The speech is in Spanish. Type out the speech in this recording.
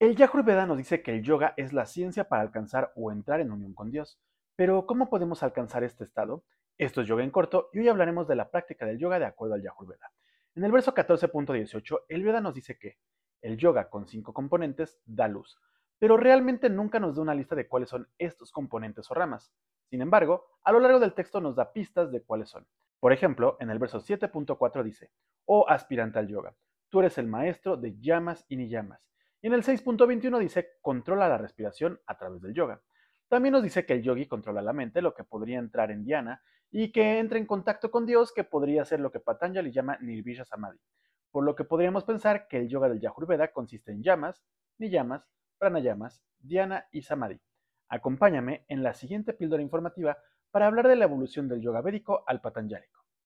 El Yajurveda nos dice que el yoga es la ciencia para alcanzar o entrar en unión con Dios. Pero, ¿cómo podemos alcanzar este estado? Esto es yoga en corto y hoy hablaremos de la práctica del yoga de acuerdo al Yajurveda. En el verso 14.18, el Veda nos dice que el yoga con cinco componentes da luz, pero realmente nunca nos da una lista de cuáles son estos componentes o ramas. Sin embargo, a lo largo del texto nos da pistas de cuáles son. Por ejemplo, en el verso 7.4 dice, Oh aspirante al yoga, tú eres el maestro de llamas y ni llamas y en el 6.21 dice, controla la respiración a través del yoga. También nos dice que el yogi controla la mente, lo que podría entrar en dhyana, y que entra en contacto con Dios, que podría ser lo que Patanjali llama Nirvisha Samadhi. Por lo que podríamos pensar que el yoga del Yajurveda consiste en llamas, niyamas, pranayamas, dhyana y samadhi. Acompáñame en la siguiente píldora informativa para hablar de la evolución del yoga védico al patanjálico.